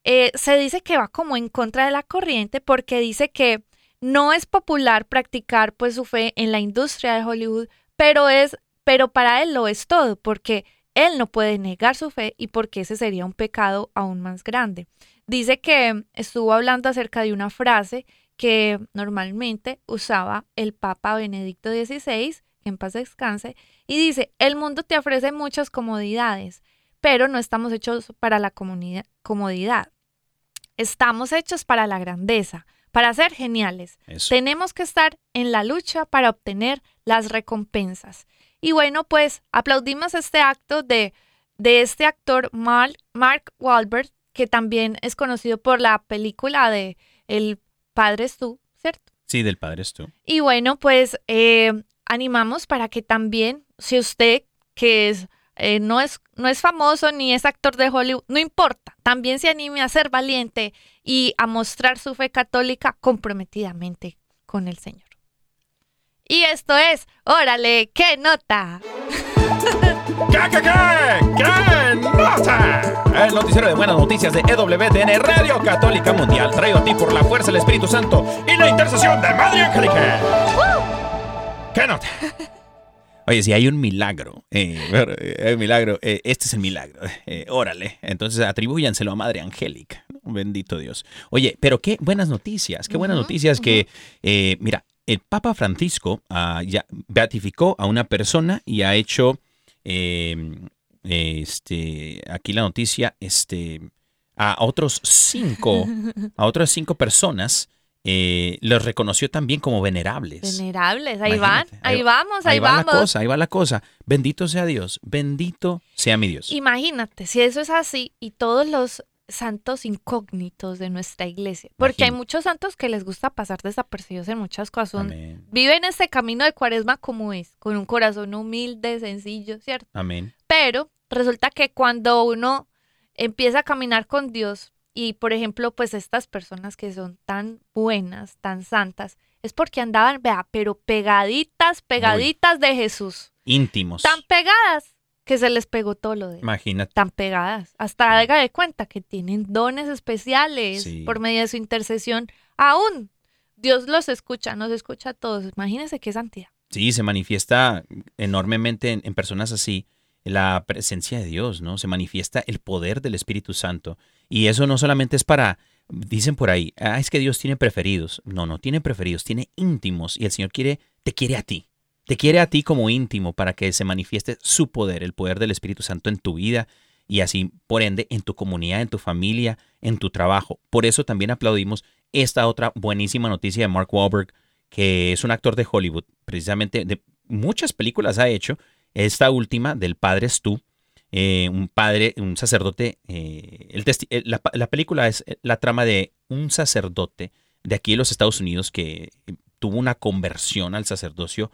eh, se dice que va como en contra de la corriente porque dice que no es popular practicar pues su fe en la industria de Hollywood, pero es, pero para él lo es todo, porque él no puede negar su fe y porque ese sería un pecado aún más grande. Dice que estuvo hablando acerca de una frase que normalmente usaba el Papa Benedicto XVI, que en paz descanse, y dice, el mundo te ofrece muchas comodidades, pero no estamos hechos para la comodidad. Estamos hechos para la grandeza, para ser geniales. Eso. Tenemos que estar en la lucha para obtener las recompensas. Y bueno, pues aplaudimos este acto de, de este actor Mark, Mark Wahlberg, que también es conocido por la película de El Padre es tú, ¿cierto? Sí, del padre es tú. Y bueno, pues eh, animamos para que también, si usted que es, eh, no, es, no es famoso ni es actor de Hollywood, no importa, también se anime a ser valiente y a mostrar su fe católica comprometidamente con el Señor. Y esto es, órale, qué nota. ¿Qué, qué, qué? ¿Qué nota? El noticiero de buenas noticias de EWTN Radio Católica Mundial, traído a ti por la fuerza del Espíritu Santo y la intercesión de Madre Angélica. ¿Qué nota? Oye, si hay un milagro, eh, eh, hay un milagro, eh, este es el milagro, eh, órale. Entonces atribúyanselo a Madre Angélica, bendito Dios. Oye, pero qué buenas noticias, qué buenas noticias que, mira, el Papa Francisco ah, ya beatificó a una persona y ha hecho, eh, este, aquí la noticia, este, a otros cinco, a otras cinco personas, eh, los reconoció también como venerables. Venerables, ahí van, ahí, ahí- vamos, ahí, va vamos. la cosa, ahí va la cosa. Bendito sea Dios, bendito sea mi Dios. Imagínate, si eso es así y todos los santos incógnitos de nuestra iglesia, porque hay muchos santos que les gusta pasar desapercibidos en muchas cosas, son- viven este camino de cuaresma como es, con un corazón humilde, sencillo, ¿cierto? Amén. Pero resulta que cuando uno empieza a caminar con Dios y, por ejemplo, pues estas personas que son tan buenas, tan santas, es porque andaban, vea, pero pegaditas, pegaditas de Jesús. Íntimos. Tan pegadas que se les pegó todo lo de él. Imagínate. Tan pegadas. Hasta haga de cuenta que tienen dones especiales Sí. por medio de su intercesión. Aún Dios los escucha, nos escucha a todos. Imagínense qué santidad. Sí, se manifiesta enormemente en, en personas así la presencia de Dios, ¿no? Se manifiesta el poder del Espíritu Santo. Y eso no solamente es para, dicen por ahí, ah, es que Dios tiene preferidos. No, no tiene preferidos, tiene íntimos. Y el Señor quiere, te quiere a ti. Te quiere a ti como íntimo para que se manifieste su poder, el poder del Espíritu Santo en tu vida y así, por ende, en tu comunidad, en tu familia, en tu trabajo. Por eso también aplaudimos esta otra buenísima noticia de Mark Wahlberg, que es un actor de Hollywood, precisamente de muchas películas ha hecho. Esta última del Padre Stu, eh, un padre, un sacerdote. eh, el eh, la, película es eh, la trama de un sacerdote de aquí en los Estados Unidos que tuvo una conversión al sacerdocio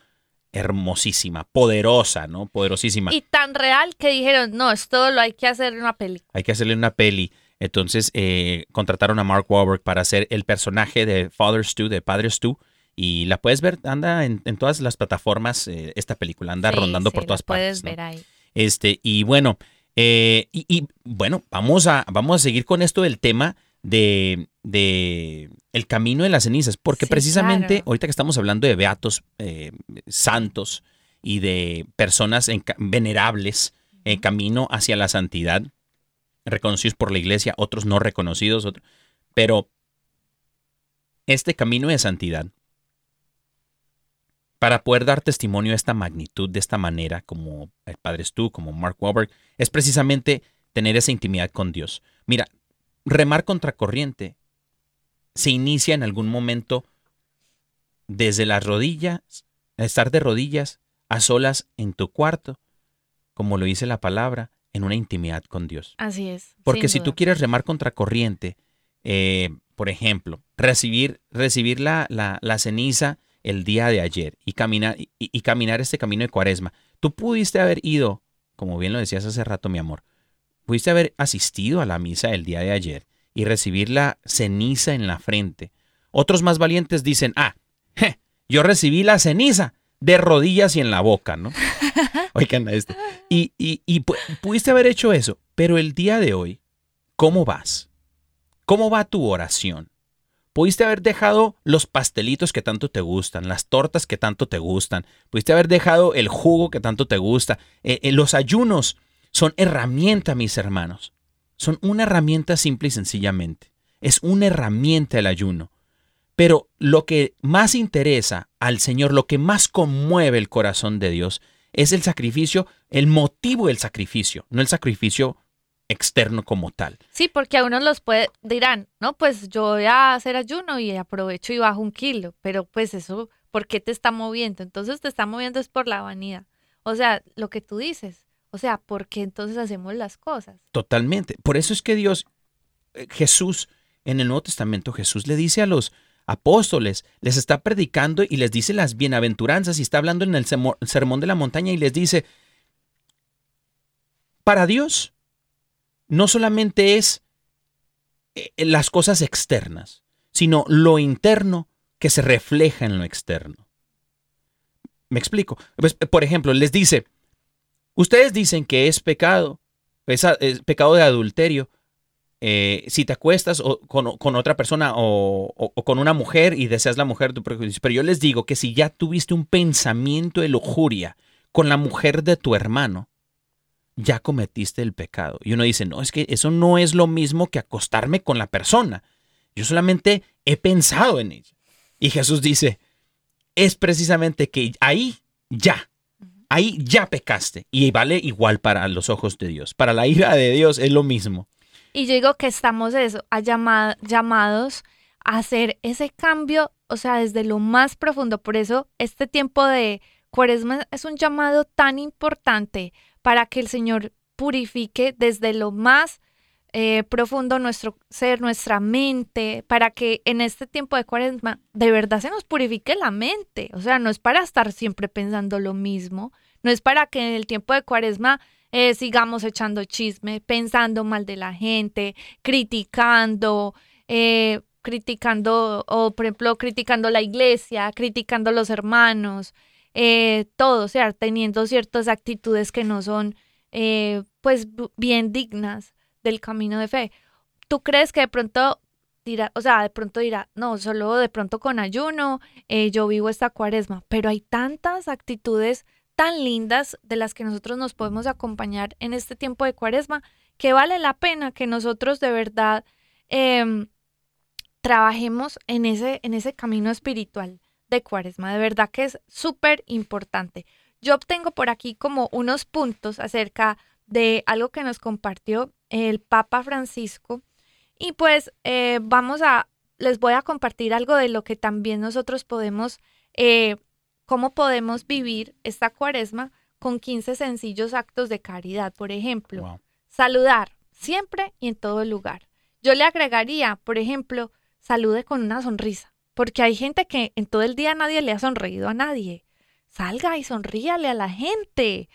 hermosísima, poderosa, ¿no? Poderosísima. Y tan real que dijeron, no, esto lo hay que hacer en una película. Hay que hacerle una peli. Entonces eh, contrataron a Mark Wahlberg para hacer el personaje de Father Stu, de Padre Stu. Y la puedes ver, anda en, en todas las plataformas, eh, esta película, anda Sí, rondando sí, por la todas puedes partes. ¿no? ver ahí. Este, y bueno, eh, y, y, bueno, vamos a, vamos a seguir con esto del tema de, de el camino de las cenizas, porque Sí, precisamente claro. ahorita que estamos hablando de beatos, eh, santos y de personas en venerables en camino hacia la santidad, reconocidos por la iglesia, otros no reconocidos, otro- pero este camino de santidad, para poder dar testimonio de esta magnitud, de esta manera, como el Padre Stu, como Mark Wahlberg, es precisamente tener esa intimidad con Dios. Mira, remar contracorriente se inicia en algún momento desde las rodillas, estar de rodillas a solas en tu cuarto, como lo dice la palabra, en una intimidad con Dios. Así es. Porque si tú quieres remar contracorriente, eh, por ejemplo, recibir, recibir la, la- la ceniza el día de ayer y caminar, y, y caminar este camino de cuaresma, tú pudiste haber ido, como bien lo decías hace rato, mi amor, pudiste haber asistido a la misa el día de ayer y recibir la ceniza en la frente. Otros más valientes dicen, ah, je, yo recibí la ceniza de rodillas y en la boca, ¿no? Oigan, este. Y, y, y pu- pudiste haber hecho eso, pero el día de hoy, ¿cómo vas? ¿Cómo va tu oración? Pudiste haber dejado los pastelitos que tanto te gustan, las tortas que tanto te gustan, pudiste haber dejado el jugo que tanto te gusta. Eh, eh, los ayunos son herramienta, mis hermanos. Son una herramienta simple y sencillamente. Es una herramienta el ayuno. Pero lo que más interesa al Señor, lo que más conmueve el corazón de Dios, es el sacrificio, el motivo del sacrificio, no el sacrificio externo como tal. Sí, porque a unos los puede, dirán, no, pues yo voy a hacer ayuno y aprovecho y bajo un kilo, pero pues eso, ¿por qué te está moviendo? Entonces te está moviendo es por la vanidad. O sea, lo que tú dices, o sea, ¿por qué entonces hacemos las cosas? Totalmente. Por eso es que Dios, eh, Jesús, en el Nuevo Testamento, Jesús le dice a los apóstoles, les está predicando y les dice las bienaventuranzas y está hablando en el sermón de la montaña y les dice, para Dios no solamente es eh, las cosas externas, sino lo interno que se refleja en lo externo. Me explico. Pues, por ejemplo, les dice, ustedes dicen que es pecado, es, es pecado de adulterio, eh, si te acuestas o- con, con otra persona o con una mujer y deseas la mujer, de tu prejuicio. pero yo les digo que si ya tuviste un pensamiento de lujuria con la mujer de tu hermano, ya cometiste el pecado. Y uno dice, no, es que eso no es lo mismo que acostarme con la persona. Yo solamente he pensado en ella. Y Jesús dice, es precisamente que ahí ya, ahí ya pecaste. Y vale igual para los ojos de Dios. Para la ira de Dios es lo mismo. Y yo digo que estamos eso, a llama- llamados a hacer ese cambio, o sea, desde lo más profundo. Por eso este tiempo de cuaresma es un llamado tan importante para que el Señor purifique desde lo más eh, profundo nuestro ser, nuestra mente, para que en este tiempo de cuaresma de verdad se nos purifique la mente. O sea, no es para estar siempre pensando lo mismo, no es para que en el tiempo de cuaresma eh, sigamos echando chisme, pensando mal de la gente, criticando, eh, criticando, o por ejemplo, criticando la iglesia, criticando los hermanos, eh, todo, sea, teniendo ciertas actitudes que no son, eh, pues, bien dignas del camino de fe. ¿Tú crees que de pronto dirá, o sea, de pronto dirá, no, solo de pronto con ayuno, eh, yo vivo esta cuaresma, pero hay tantas actitudes tan lindas de las que nosotros nos podemos acompañar en este tiempo de cuaresma que vale la pena que nosotros de verdad em, trabajemos en ese, en ese camino espiritual de cuaresma. De verdad que es súper importante. Yo obtengo por aquí como unos puntos acerca de algo que nos compartió el Papa Francisco y pues eh, vamos a, les voy a compartir algo de lo que también nosotros podemos, eh, cómo podemos vivir esta cuaresma con 15 sencillos actos de caridad. Por ejemplo, Wow. saludar siempre y en todo lugar. Yo le agregaría, por ejemplo, salude con una sonrisa, porque hay gente que en todo el día nadie le ha sonreído a nadie. Salga y sonríale a la gente.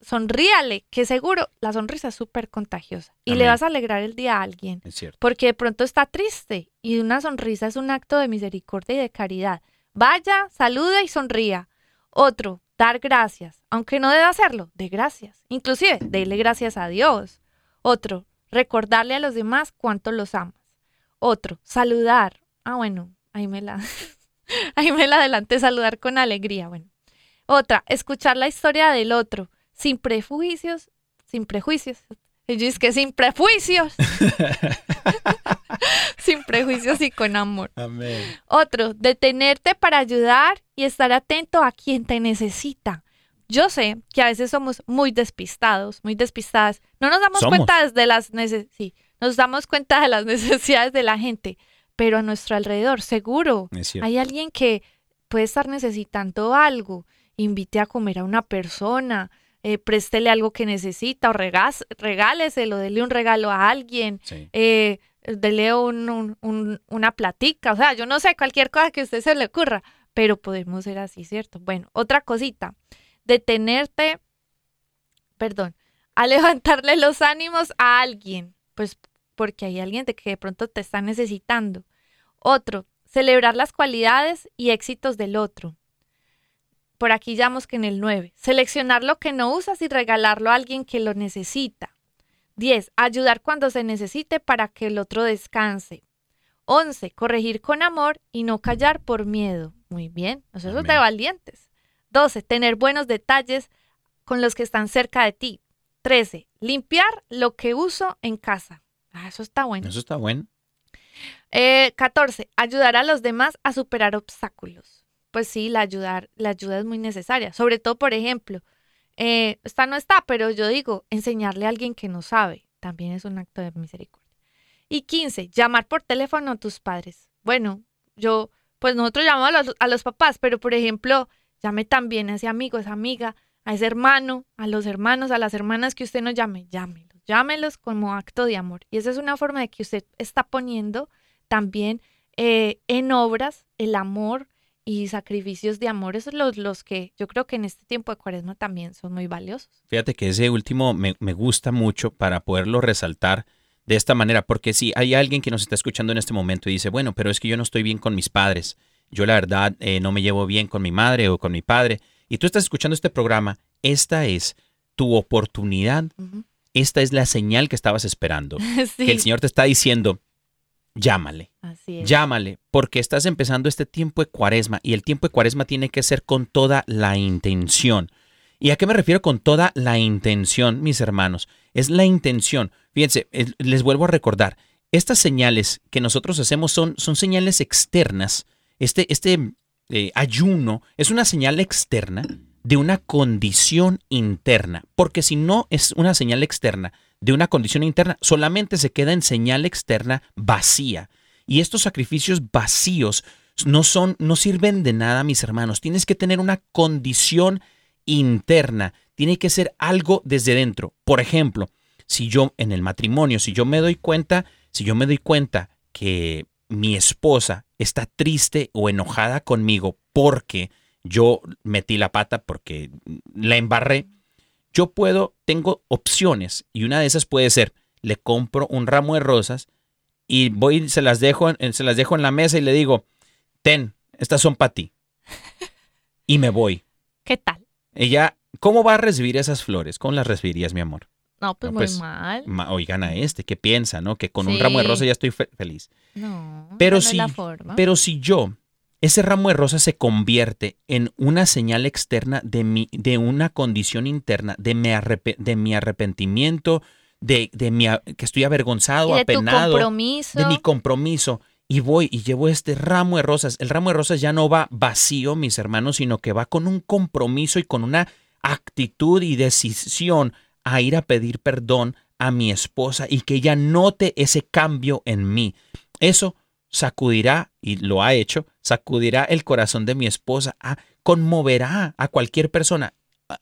Sonríale, que seguro la sonrisa es súper contagiosa y le vas a alegrar el día a alguien Es cierto. porque de pronto está triste y una sonrisa es un acto de misericordia y de caridad. Vaya, salude y sonría. Otro, dar gracias, aunque no debe hacerlo, de gracias. Inclusive, dele gracias a Dios. Otro, recordarle a los demás cuánto los amas. Otro, saludar. Ah, bueno, ahí me la, ahí me la adelanté, saludar con alegría. Bueno. Otra, escuchar la historia del otro, sin prejuicios, sin prejuicios. Y yo es que sin prejuicios. sin prejuicios y con amor. Amén. Otro, detenerte para ayudar y estar atento a quien te necesita. Yo sé que a veces somos muy despistados, muy despistadas. No nos damos Somos. cuenta de las nece- sí, nos damos cuenta de las necesidades de la gente, pero a nuestro alrededor, seguro, hay alguien que puede estar necesitando algo. Invite a comer a una persona, eh, préstele algo que necesita o regáleselo, dele un regalo a alguien Sí. eh, dele un, un- un- una platica, o sea, yo no sé, cualquier cosa que a usted se le ocurra, pero podemos ser así, ¿cierto? Bueno, otra cosita, detenerte, perdón, a levantarle los ánimos a alguien, pues porque hay alguien de que de pronto te está necesitando. Otro, celebrar las cualidades y éxitos del otro. Por aquí llamamos que en el 9, seleccionar lo que no usas y regalarlo a alguien que lo necesita. 10. Ayudar cuando se necesite para que el otro descanse. 11. Corregir con amor y no callar por miedo. Muy bien, eso es de valientes. 12. Tener buenos detalles con los que están cerca de ti. 13. Limpiar lo que uso en casa. Ah, eso está bueno. Eso está bueno. Eh, 14. Ayudar a los demás a superar obstáculos. Pues sí, la, ayudar, la ayuda es muy necesaria. Sobre todo, por ejemplo, eh, esta no está, pero yo digo, enseñarle a alguien que no sabe también es un acto de misericordia. Y 15. Llamar por teléfono a tus padres. Bueno, yo, pues nosotros llamamos a los, a los papás, pero por ejemplo, llame también a ese amigo, esa amiga, a ese hermano, a los hermanos, a las hermanas que usted no llame, llámelos, llámelos como acto de amor. Y esa es una forma de que usted está poniendo también eh, en obras el amor y sacrificios de amor. Esos son los, los que yo creo que en este tiempo de cuaresma también son muy valiosos. Fíjate que ese último me, me gusta mucho para poderlo resaltar de esta manera, porque si hay alguien que nos está escuchando en este momento y dice, bueno, pero es que yo no estoy bien con mis padres, yo la verdad eh, no me llevo bien con mi madre o con mi padre, y tú estás escuchando este programa, esta es tu oportunidad. Esta es la señal que estabas esperando, sí, que el Señor te está diciendo, llámale. así es. Llámale, porque estás empezando este tiempo de cuaresma y el tiempo de cuaresma tiene que ser con toda la intención. ¿Y a qué me refiero con toda la intención, mis hermanos? Es la intención. Fíjense, les vuelvo a recordar, estas señales que nosotros hacemos son, son señales externas. Este, este eh, ayuno es una señal externa de una condición interna, porque si no es una señal externa de una condición interna, solamente se queda en señal externa vacía. Y estos sacrificios vacíos no son, no sirven de nada, mis hermanos. Tienes que tener una condición interna. Tiene que ser algo desde dentro. Por ejemplo, si yo en el matrimonio, si yo me doy cuenta, si yo me doy cuenta que mi esposa está triste o enojada conmigo porque yo metí la pata, porque la embarré, yo puedo, tengo opciones y una de esas puede ser, le compro un ramo de rosas y voy, se las dejo, se las dejo en la mesa y le digo, ten, estas son para ti. Y me voy. ¿Qué tal? Ella, ¿cómo va a recibir esas flores? ¿Cómo las recibirías, mi amor? No, pues, No, pues, muy mal. Ma- Oigan a este, ¿qué piensa, no? Que con un ramo de rosas ya estoy fe- feliz. No, Pero no si, es la forma. pero si yo, ese ramo de rosas se convierte en una señal externa de, mi, de una condición interna, de mi, arrepe- de mi arrepentimiento, de, de mi, que estoy avergonzado, de apenado, compromiso. de mi compromiso. Y voy y llevo este ramo de rosas. El ramo de rosas ya no va vacío, mis hermanos, sino que va con un compromiso y con una actitud y decisión a ir a pedir perdón a mi esposa y que ella note ese cambio en mí. Eso sacudirá, y lo ha hecho, sacudirá el corazón de mi esposa, ah, conmoverá a cualquier persona.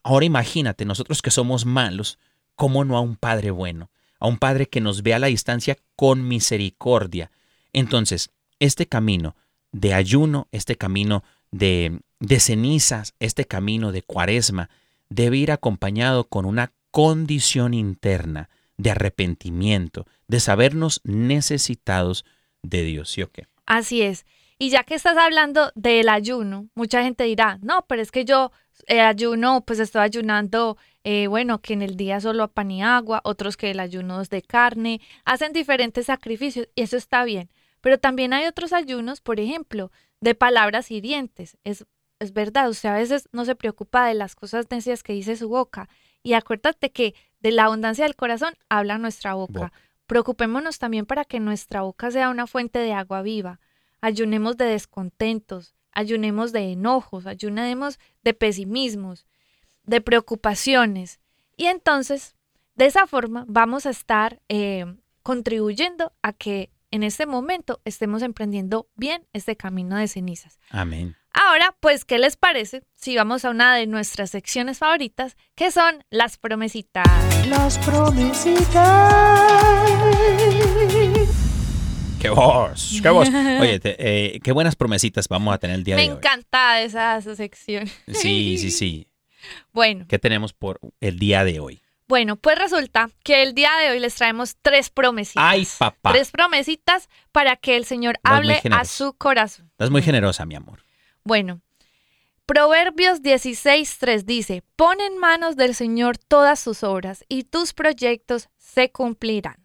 Ahora imagínate, nosotros que somos malos, ¿cómo no a un Padre bueno? A un Padre que nos ve a la distancia con misericordia. Entonces, este camino de ayuno, este camino de, de cenizas, este camino de cuaresma, debe ir acompañado con una condición interna de arrepentimiento, de sabernos necesitados de Dios, ¿sí o qué? Así es. Y ya que estás hablando del ayuno, mucha gente dirá, no, pero es que yo eh, ayuno, pues estoy ayunando, eh, bueno, que en el día solo pan y agua, otros que el ayuno es de carne, hacen diferentes sacrificios y eso está bien. Pero también hay otros ayunos, por ejemplo, de palabras hirientes. Es, es verdad, usted a veces no se preocupa de las cosas necias que dice su boca. Y acuérdate que de la abundancia del corazón habla nuestra boca. Boca. Preocupémonos también para que nuestra boca sea una fuente de agua viva. Ayunemos de descontentos, ayunemos de enojos, ayunemos de pesimismos, de preocupaciones. Y entonces, de esa forma, vamos a estar eh, contribuyendo a que en este momento estemos emprendiendo bien este camino de cenizas. Amén. Ahora, pues, ¿qué les parece si vamos a una de nuestras secciones favoritas, que son las promesitas? Las promesitas. ¡Qué voz! ¡Qué voz! Oye, te- eh, qué buenas promesitas vamos a tener el día Me de hoy. encanta esa, esa sección. Sí, sí, sí. Bueno, ¿Qué tenemos por el día de hoy? bueno, pues resulta que el día de hoy les traemos tres promesitas. ¡Ay, papá! Tres promesitas para que el Señor hable a su corazón. Estás muy generosa, mi amor. Bueno, Proverbios 16.3 dice, pon en manos del Señor todas sus obras y tus proyectos se cumplirán.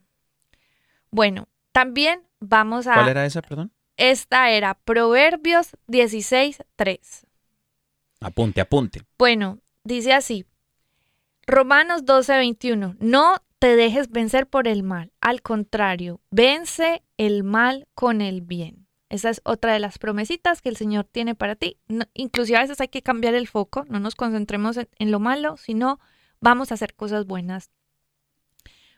Bueno, también vamos a... ¿Cuál era esa, perdón? Esta era Proverbios 16.3. Apunte, apunte. Bueno, dice así, Romanos 12:21, no te dejes vencer por el mal, al contrario, vence el mal con el bien. Esa es otra de las promesitas que el Señor tiene para ti. No- inclusive a veces hay que cambiar el foco, no nos concentremos en, en lo malo, sino vamos a hacer cosas buenas.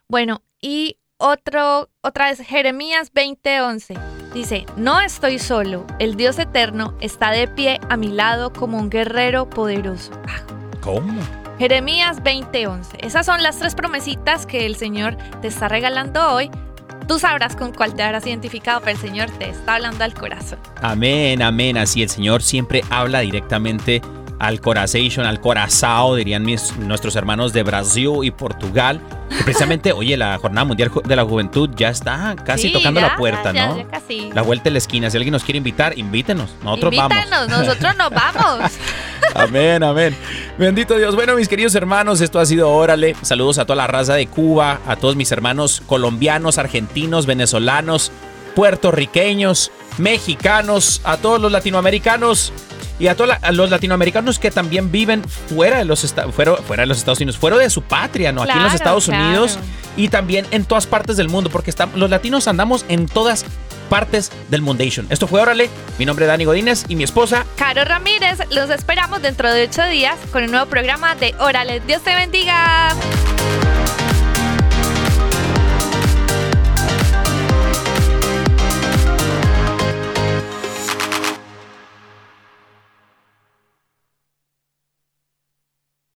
Bueno, y otro, otra vez Jeremías 20:11 dice, no estoy solo, el Dios eterno está de pie a mi lado como un guerrero poderoso. Ah, ¿Cómo? Jeremías 20:11. Esas son las tres promesitas que el Señor te está regalando hoy. Tú sabrás con cuál te habrás identificado, pero el Señor te está hablando al corazón. Amén, amén. Así el Señor siempre habla directamente al corazón, al corazao, dirían mis, nuestros hermanos de Brasil y Portugal. Que precisamente, oye, la Jornada Mundial de la Juventud ya está casi Sí, tocando ya, la puerta, ya, ¿no? ya casi. La vuelta de la esquina. Si alguien nos quiere invitar, invítenos. Nosotros vamos. Nosotros nos vamos. Amén, amén. Bendito Dios. Bueno, mis queridos hermanos, esto ha sido Órale. Saludos a toda la raza de Cuba, a todos mis hermanos colombianos, argentinos, venezolanos, puertorriqueños, mexicanos, a todos los latinoamericanos y a todos la- los latinoamericanos que también viven fuera de los, fuera, fuera de los Estados Unidos, fuera de su patria, ¿no? Aquí en los Estados claro. Unidos y también en todas partes del mundo, porque estamos, los latinos andamos en todas partes del Mundation. Esto fue Órale. Mi nombre es Dani Godínez y mi esposa Caro Ramírez, los esperamos dentro de ocho días con un nuevo programa de Órale. Dios te bendiga.